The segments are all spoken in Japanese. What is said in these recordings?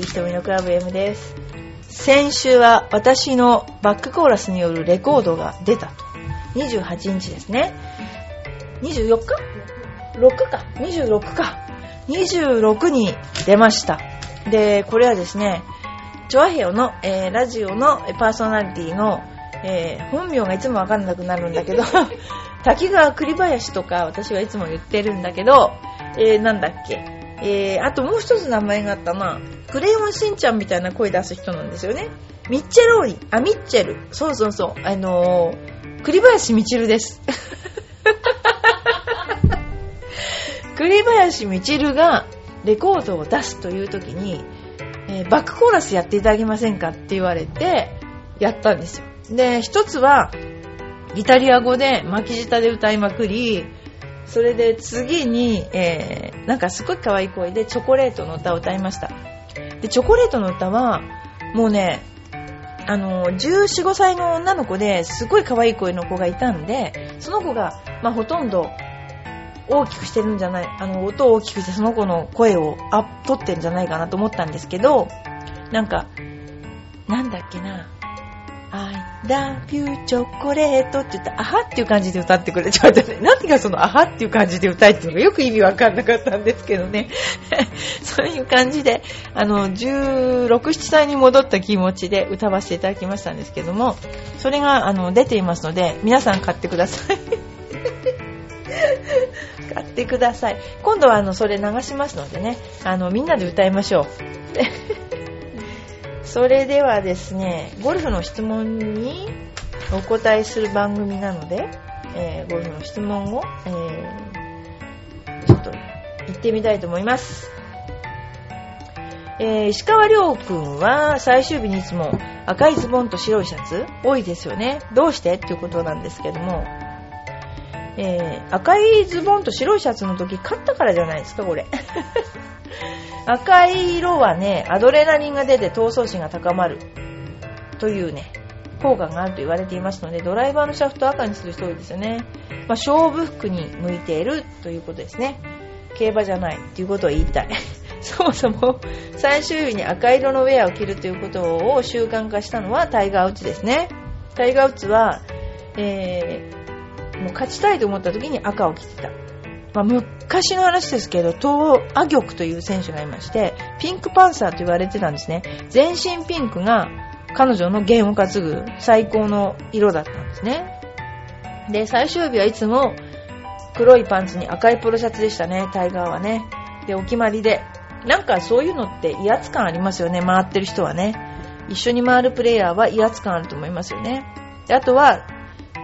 バーディー瞳のクラブ M です。先週は私のバックコーラスによるレコードが出たと。28日ですね。24日 ?6 か。26か。26に出ました。で、これはですね、チョアヘヨの、えーラジオのパーソナリティの、えー本名がいつもわかんなくなるんだけど、滝川栗林とか私はいつも言ってるんだけど、えーなんだっけ、えーあともう一つ名前があったな、クレヨンしんちゃんみたいな声出す人なんですよね。ミッチェローリ、あ、ミッチェル。そうそうそう。あのー、栗林みちるです。栗林みちるがレコードを出すという時に、えーバックコーラスやっていただけませんかって言われて、やったんですよ。で、一つは、イタリア語で巻き舌で歌いまくり、それで次に、えーなんかすごい可愛い声でチョコレートの歌を歌いました。で、チョコレートの歌は、もうね、あの、1415歳の女の子ですごい可愛い声の子がいたんで、その子が、まあ、ほとんど大きくしてるんじゃない、あの、音を大きくしてその子の声をアップ取ってるんじゃないかなと思ったんですけど、なんか、なんだっけな、あ I love you チョコレートって言ったら、あはっていう感じで歌ってくれ。ちょっと待ってね、何がそのあはっていう感じで歌えっていうのがよく意味わかんなかったんですけどね。そういう感じで、あの、16、7歳に戻った気持ちで歌わせていただきましたんですけども、それが、あの、出ていますので、皆さん買ってください。買ってください。今度は、あの、それ流しますのでね、あの、みんなで歌いましょう。それではですね、ゴルフの質問にお答えする番組なので、えーゴルフの質問を、えーちょっと行ってみたいと思います。えー石川亮君は最終日にいつも赤いズボンと白いシャツ多いですよね。どうしてっていうことなんですけども、えー赤いズボンと白いシャツの時勝ったからじゃないですか、これ。赤い色はね、アドレナリンが出て闘争心が高まるというね、効果があると言われていますので、ドライバーのシャフトを赤にする人多いですよね。まあ、勝負服に向いているということですね。競馬じゃないということを言いたい。そもそも最終日に赤色のウェアを着るということを習慣化したのはタイガー・ウッズですね。タイガー・ウッズは、えー、もう勝ちたいと思った時に赤を着てた。まあ、昔の話ですけど、東ア玉という選手がいまして、ピンクパンサーと言われてたんですね。全身ピンクが彼女の弦を担ぐ最高の色だったんですね。で、最終日はいつも黒いパンツに赤いポロシャツでしたね、タイガーはね。で、お決まりで。なんかそういうのって威圧感ありますよね、回ってる人はね。一緒に回るプレイヤーは威圧感あると思いますよね。であとは、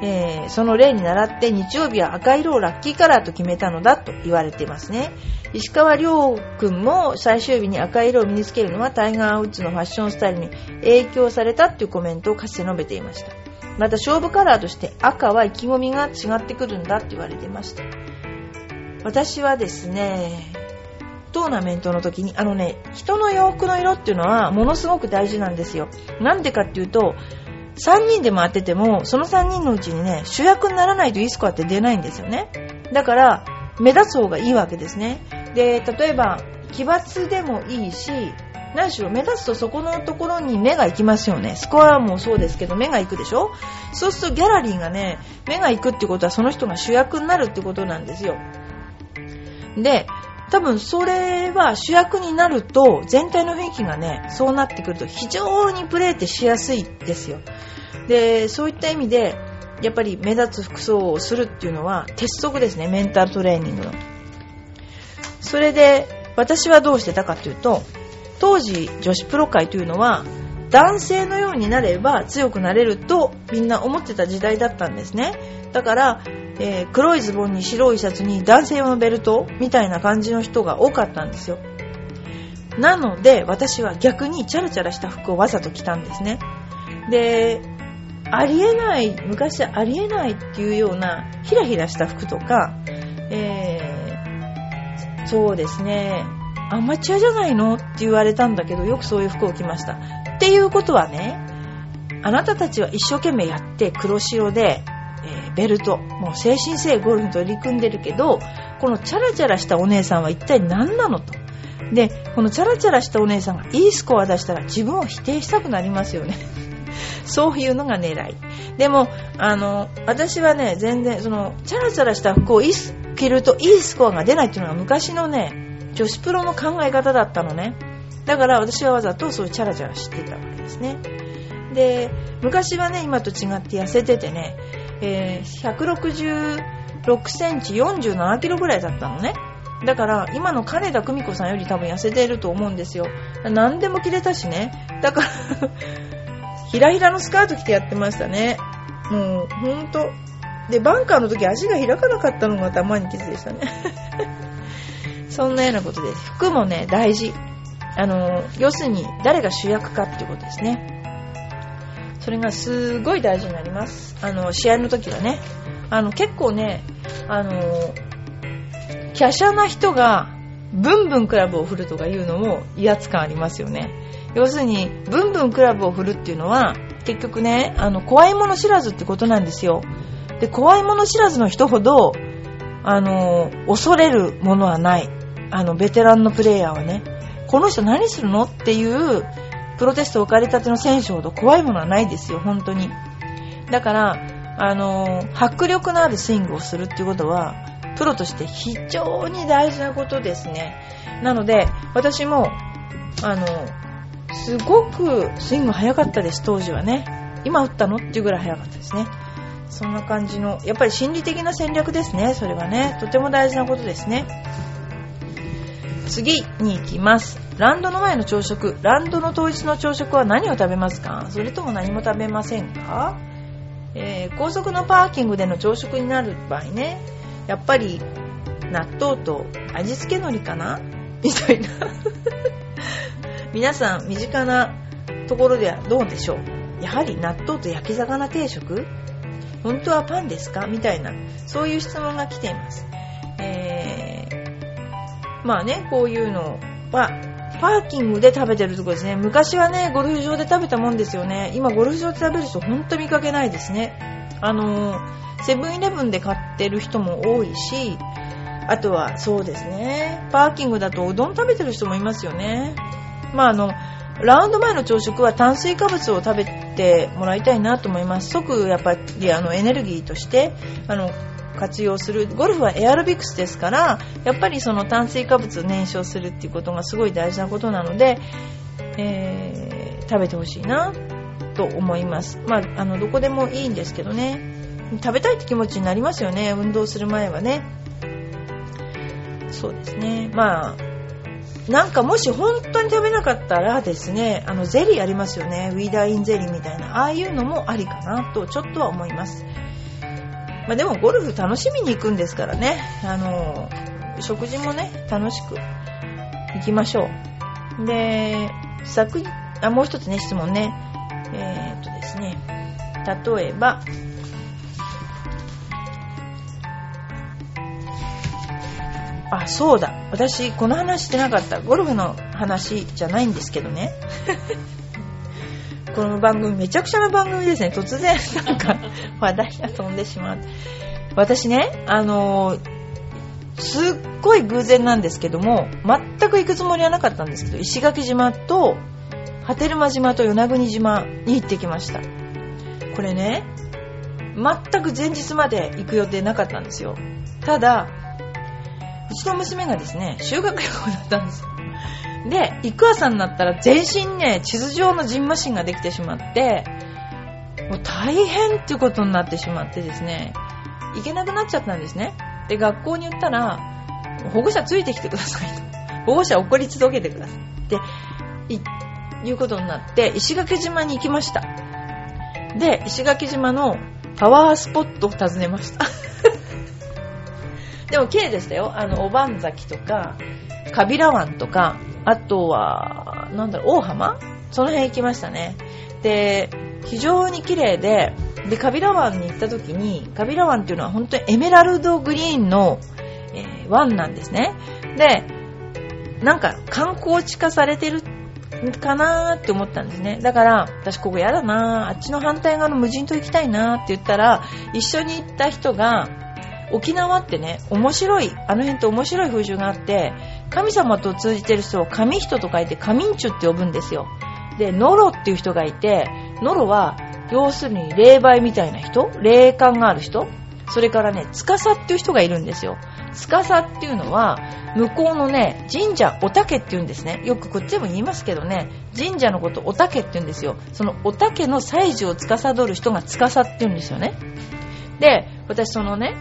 えーその例に倣って日曜日は赤色をラッキーカラーと決めたのだと言われていますね。石川亮君も最終日に赤色を身につけるのはタイガー・ウッズのファッションスタイルに影響されたというコメントをかつて述べていました。また勝負カラーとして赤は意気込みが違ってくるんだと言われていました。私はですね、トーナメントの時に、あのね、人の洋服の色っていうのはものすごく大事なんですよ。なんでかっていうと、3人で回ってても、その3人のうちにね、主役にならないといいスコアって出ないんですよね。だから、目立つ方がいいわけですね。で、例えば、奇抜でもいいし、何しろ目立つとそこのところに目が行きますよね。スコアもそうですけど目が行くでしょ？そうするとギャラリーがね、目が行くってことはその人が主役になるってことなんですよ。で、多分それは主役になると全体の雰囲気がね、そうなってくると非常にプレーってしやすいですよ。で、そういった意味で、やっぱり目立つ服装をするっていうのは鉄則ですね、メンタルトレーニングの。それで、私はどうしてたかというと、当時女子プロ界というのは男性のようになれば強くなれるとみんな思ってた時代だったんですね。だから、えー黒いズボンに白いシャツに男性用のベルトみたいな感じの人が多かったんですよ。なので私は逆にチャラチャラした服をわざと着たんですね。で、ありえない、昔ありえないっていうようなヒラヒラした服とか、えーそうですね、アマチュアじゃないのって言われたんだけど、よくそういう服を着ました。っていうことはね、あなたたちは一生懸命やって黒白で、えーベルト、もう精神性ゴルフに取り組んでるけど、このチャラチャラしたお姉さんは一体何なのと。で、このチャラチャラしたお姉さんがいいスコア出したら自分を否定したくなりますよね。そういうのが狙い。でも、あの、私はね、全然、その、チャラチャラした服を着るといいスコアが出ないっていうのが昔のね、女子プロの考え方だったのね。だから私はわざとそういうチャラチャラしてたわけですね。で、昔はね、今と違って痩せててね、えー、166センチ47キロぐらいだったのね。だから、今の金田久美子さんより多分痩せてると思うんですよ。何でも着れたしね。だから ひらひらのスカート着てやってましたね。もう、ほんと。で、バンカーの時足が開かなかったのが頭に傷でしたね。そんなようなことです。服もね、大事。あの、要するに誰が主役かっていうことですね。それがすごい大事になります。あの、試合の時はね。あの、結構ね、あの、華奢な人がブンブンクラブを振るとかいうのも威圧感ありますよね。要するに、ブンブンクラブを振るっていうのは、結局ね、あの、怖いもの知らずってことなんですよ。で、怖いもの知らずの人ほど、あの、恐れるものはない。あの、ベテランのプレイヤーはね、この人何するの？っていう、プロテスト置かれたての選手ほど怖いものはないですよ、本当に。だから、あの、迫力のあるスイングをするっていうことは、プロとして非常に大事なことですね。なので、私も、あの、すごくスイング早かったです、当時はね。今打ったのっていうぐらい早かったですね。そんな感じの、やっぱり心理的な戦略ですね、それはね。とても大事なことですね。次に行きます。ランドの前の朝食。ランドの当日の朝食は何を食べますか？それとも何も食べませんか？えー、高速のパーキングでの朝食になる場合ね、やっぱり納豆と味付け海苔かな？みたいな。皆さん身近なところではどうでしょう？やはり納豆と焼き魚定食？本当はパンですか？みたいな。そういう質問が来ています、えー、まあねこういうのはパーキングで食べてるとこですね。昔はねゴルフ場で食べたもんですよね。今ゴルフ場で食べる人本当見かけないですね。あのセブンイレブンで買ってる人も多いしあとはそうですねパーキングだとうどん食べてる人もいますよね。まああのラウンド前の朝食は炭水化物を食べてもらいたいなと思います。即やっぱりあのエネルギーとしてあの活用するゴルフはエアロビクスですからやっぱりその炭水化物を燃焼するっていうことがすごい大事なことなので、えー、食べてほしいなと思います、まあ、あのどこでもいいんですけどね食べたいって気持ちになりますよね運動する前はねそうですねまあなんかもし本当に食べなかったらですね、あのゼリーありますよね。ウィーダーインゼリーみたいな。ああいうのもありかなとちょっとは思います。まあ、でもゴルフ楽しみに行くんですからね。あの、食事もね、楽しく行きましょう。で、昨、あ、もう一つね、質問ね。えー、っとですね。例えば、あ、そうだ。私、この話してなかった。ゴルフの話じゃないんですけどね。この番組、めちゃくちゃな番組ですね。突然、なんか、話題が飛んでしまう。私ね、あのー、すっごい偶然なんですけども、全く行くつもりはなかったんですけど、石垣島と、波照間島と与那国島に行ってきました。これね、全く前日まで行く予定なかったんですよ。ただ、うちの娘がですね、修学旅行だったんですよ。で、行く朝になったら全身ね、地図上のジンマシンができてしまって、もう大変っていうことになってしまってですね、行けなくなっちゃったんですね。で、学校に言ったら、保護者ついてきてくださいと。保護者怒り続けてください。っていうことになって、石垣島に行きました。で、石垣島のパワースポットを訪ねました。でも綺麗でしたよ。あの、おばん崎とか、カビラ湾とか、あとは、なんだろう、大浜？その辺行きましたね。で、非常に綺麗で、で、カビラ湾に行った時に、カビラ湾っていうのは本当にエメラルドグリーンの、えー、湾なんですね。で、なんか観光地化されてるかなーって思ったんですね。だから、私ここやだなー、あっちの反対側の無人島行きたいなーって言ったら、一緒に行った人が、沖縄ってね、面白い、あの辺って面白い風習があって、神様と通じてる人を神人と書いて神んちゅって呼ぶんですよ。で、ノロっていう人がいて、ノロは、要するに霊媒みたいな人霊感がある人それからね、司っていう人がいるんですよ。司っていうのは、向こうのね、神社、おたけって言うんですね。よくこっちでも言いますけどね、神社のことおたけって言うんですよ。そのおたけの祭事を司る人が司って言うんですよね。で、私そのね、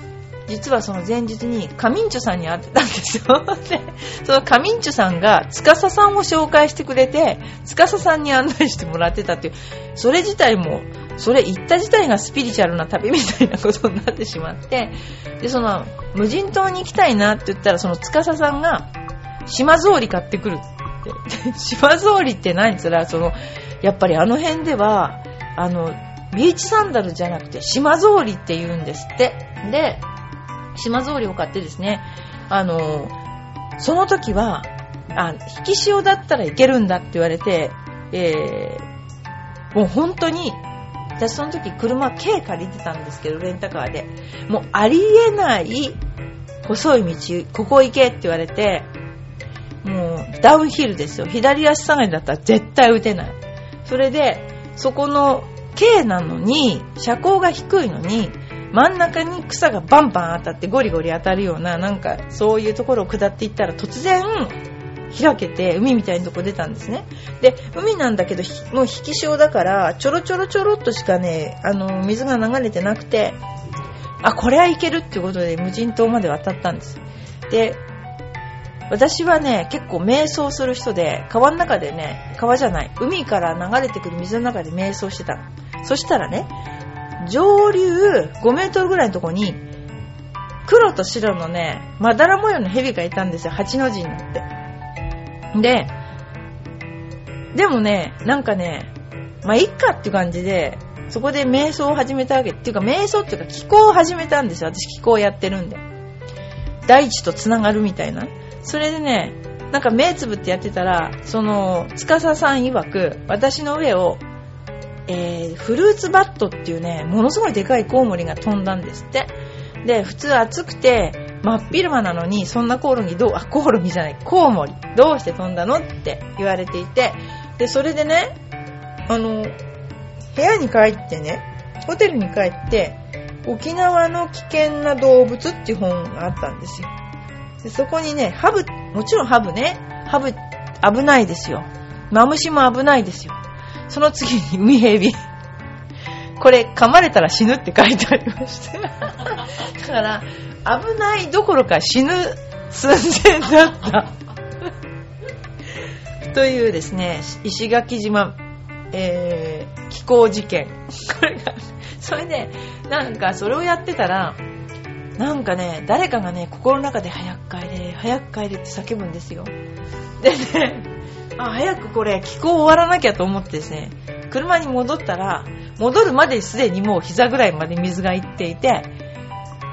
実はその前日にカミンチュさんに会ってたんですよ。で、そのカミンチュさんが司さんを紹介してくれて、司さんに案内してもらってたっていう、それ自体も、それ行った自体がスピリチュアルな旅みたいなことになってしまって、で、その、無人島に行きたいなって言ったら、その司さんが、島草履買ってくるって。島草履って何つら、その、やっぱりあの辺では、あの、ビーチサンダルじゃなくて島草履って言うんですって。で、島草履を買ってですね、あの、その時は、あ、引き潮だったらいけるんだって言われて、えー、もう本当に、私その時車軽借りてたんですけど、レンタカーで。もうありえない細い道、ここ行けって言われて、もうダウンヒルですよ。左足下がりだったら絶対打てない。それで、そこの軽なのに、車高が低いのに、真ん中に草がバンバン当たってゴリゴリ当たるような、なんかそういうところを下っていったら突然、開けて海みたいなとこ出たんですね。で、海なんだけど、もう引き潮だから、ちょろちょろちょろっとしかね、あの、水が流れてなくて、あ、これはいけるっていうことで無人島まで渡ったんです。で、私はね、結構瞑想する人で、川の中でね、川じゃない、海から流れてくる水の中で瞑想してた。そしたらね、上流5メートルぐらいのとこに、黒と白のね、まだら模様の蛇がいたんですよ。8の字になって。で、でもね、なんかね、まあ、いっかっていう感じで、そこで瞑想を始めたわけ。っていうか、瞑想っていうか、気候を始めたんですよ。私、気候やってるんで。大地と繋がるみたいな。それでね、なんか目つぶってやってたら、その、司さん曰く、私の上を、えー、フルーツバットっていうね、ものすごいでかいコウモリが飛んだんですって。で、普通暑くて、真っ昼間なのに、そんなコオロギどう、あ、コオロギじゃない、コウモリ、どうして飛んだのって言われていて、で、それでね、あの、部屋に帰ってね、ホテルに帰って、沖縄の危険な動物っていう本があったんですよ。でそこにね、ハブ、もちろんハブね、ハブ危ないですよ。マムシも危ないですよ。その次に海蛇。これ噛まれたら死ぬって書いてありました。だから、危ないどころか死ぬ寸前だった。というですね、石垣島、えー、気候事件。これが、それで、なんかそれをやってたら、なんかね、誰かがね、心の中で早く帰れ、早く帰れって叫ぶんですよ。でね、あ、早くこれ、気候終わらなきゃと思ってですね、車に戻ったら、戻るまですでにもう膝ぐらいまで水がいっていて、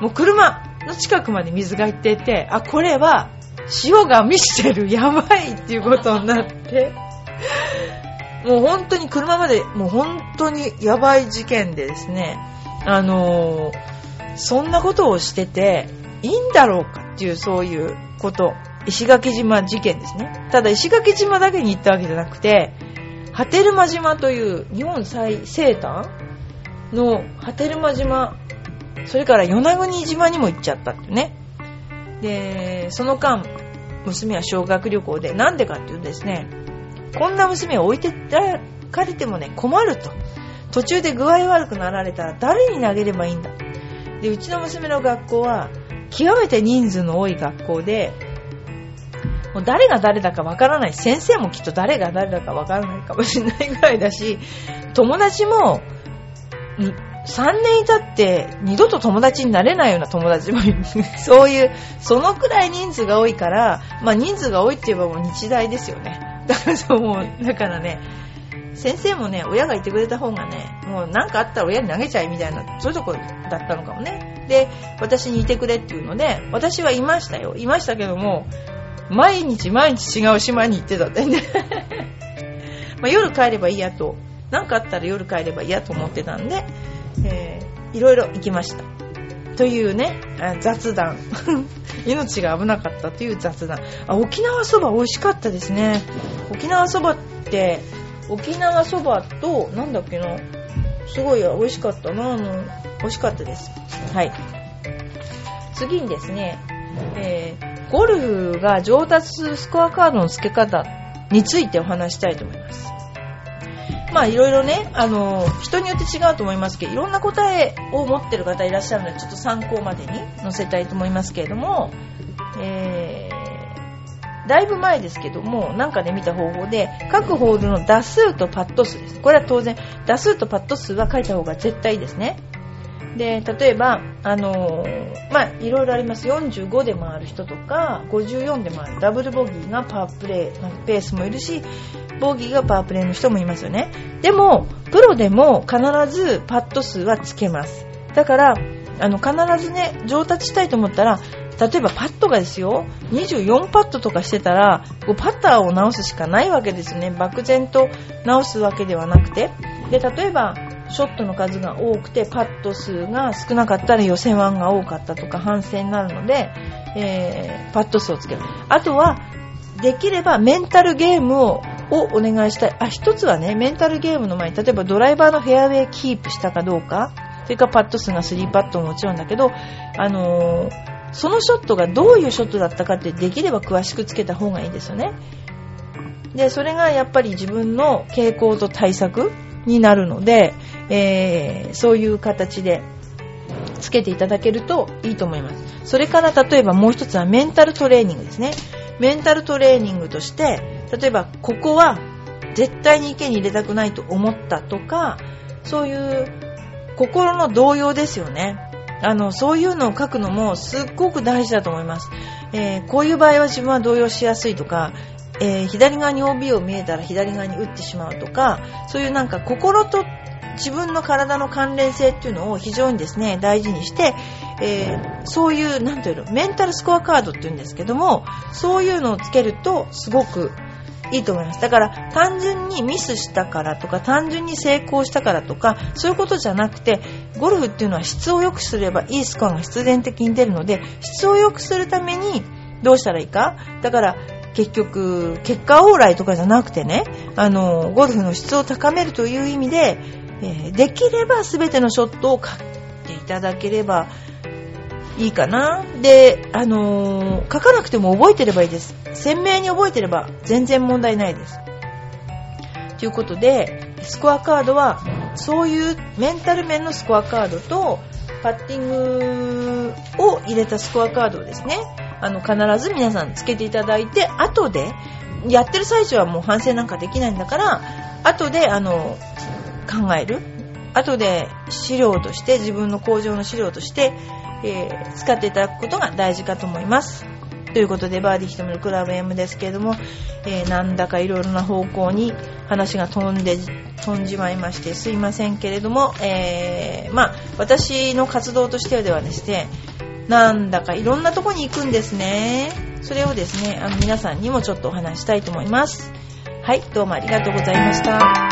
もう車の近くまで水がいっていて、あ、これは潮が満ちてる、やばいっていうことになって、もう本当に車まで、もう本当にやばい事件でですね、あのー、そんなことをしてていいんだろうかっていうそういうこと、石垣島事件ですね。ただ石垣島だけに行ったわけじゃなくて、波照間島という日本最西端の波照間島、それから与那国島にも行っちゃったってね。で、その間、娘は小学旅行で、なんでかっていうとですね、こんな娘を置いてかれてもね、困ると。途中で具合悪くなられたら誰に投げればいいんだ。で、うちの娘の学校は、極めて人数の多い学校で、もう誰が誰だかわからない。先生もきっと誰が誰だかわからないかもしれないぐらいだし、友達も、3年いたって二度と友達になれないような友達もいる。そういう、そのくらい人数が多いから、まあ人数が多いって言えばもう日大ですよね。だからそうもう、だからね、先生もね、親がいてくれた方がね、もう何かあったら親に投げちゃいみたいな、そういうとこだったのかもね。で、私にいてくれっていうので、私はいましたよ。いましたけども、毎日毎日違う島に行ってたんでね ま、夜帰ればいいやと、何かあったら夜帰ればいいやと思ってたんで、えー、いろいろ行きました。というね、雑談。命が危なかったという雑談。あ、沖縄そば美味しかったですね。沖縄そばって、沖縄そばと、なんだっけな、すごい美味しかったな、あの、美味しかったです。はい。次にですね、えー、ゴルフが上達するスコアカードの付け方についてお話したいと思います。まあいろいろね、あの、人によって違うと思いますけど、いろんな答えを持ってる方いらっしゃるので、ちょっと参考までに載せたいと思いますけれども、えー、だいぶ前ですけども、なんかで見た方法で、各ホールの打数とパット数です。これは当然、打数とパット数は書いた方が絶対いいですね。で、例えば、あのー、まあ、いろいろあります。45で回る人とか、54で回る。ダブルボギーがパワープレイ、ペースもいるし、ボギーがパワープレイの人もいますよね。でも、プロでも必ずパット数はつけます。だから、あの、必ずね、上達したいと思ったら、例えばパットがですよ、24パットとかしてたら、こうパッターを直すしかないわけですよね。漠然と直すわけではなくて。で、例えば、ショットの数が多くて、パット数が少なかったら予選1が多かったとか反省になるので、えー、パット数をつける。あとは、できればメンタルゲームををお願いしたい。あ、一つはね、メンタルゲームの前に、例えばドライバーのフェアウェイキープしたかどうか、それからパット数が3パットももちろんだけど、あのー、そのショットがどういうショットだったかってできれば詳しくつけた方がいいですよね。で、それがやっぱり自分の傾向と対策になるので、えー、そういう形でつけていただけるといいと思います。それから例えばもう一つはメンタルトレーニングですね。メンタルトレーニングとして、例えばここは絶対に池に入れたくないと思ったとかそういう心の動揺ですよねあのそういうのを書くのもすっごく大事だと思います、えー、こういう場合は自分は動揺しやすいとか、えー、左側に OB を見えたら左側に打ってしまうとかそういうなんか心と自分の体の関連性っていうのを非常にですね大事にして、えー、そういうなんていうのメンタルスコアカードっていうんですけどもそういうのをつけるとすごくいいと思います。だから単純にミスしたからとか単純に成功したからとかそういうことじゃなくてゴルフっていうのは質を良くすればいいスコアが必然的に出るので質を良くするためにどうしたらいいか？だから結局結果往来とかじゃなくてねあのゴルフの質を高めるという意味で、えー、できれば全てのショットを買っていただければいいかな。で、あのー、書かなくても覚えてればいいです。鮮明に覚えてれば全然問題ないです。ということで、スコアカードは、そういうメンタル面のスコアカードと、パッティングを入れたスコアカードをですね、あの、必ず皆さんつけていただいて、後で、やってる最中はもう反省なんかできないんだから、後で、あの、考える。後で資料として、自分の工場の資料として、えー、使っていただくことが大事かと思います。ということで、バーディーひとみのクラブ M ですけれども、えー、なんだかいろいろな方向に話が飛んで、飛んじまいましてすいませんけれども、えー、まあ、私の活動としてはではですね、なんだかいろんなとこに行くんですね。それをですね、あの皆さんにもちょっとお話したいと思います。はい、どうもありがとうございました。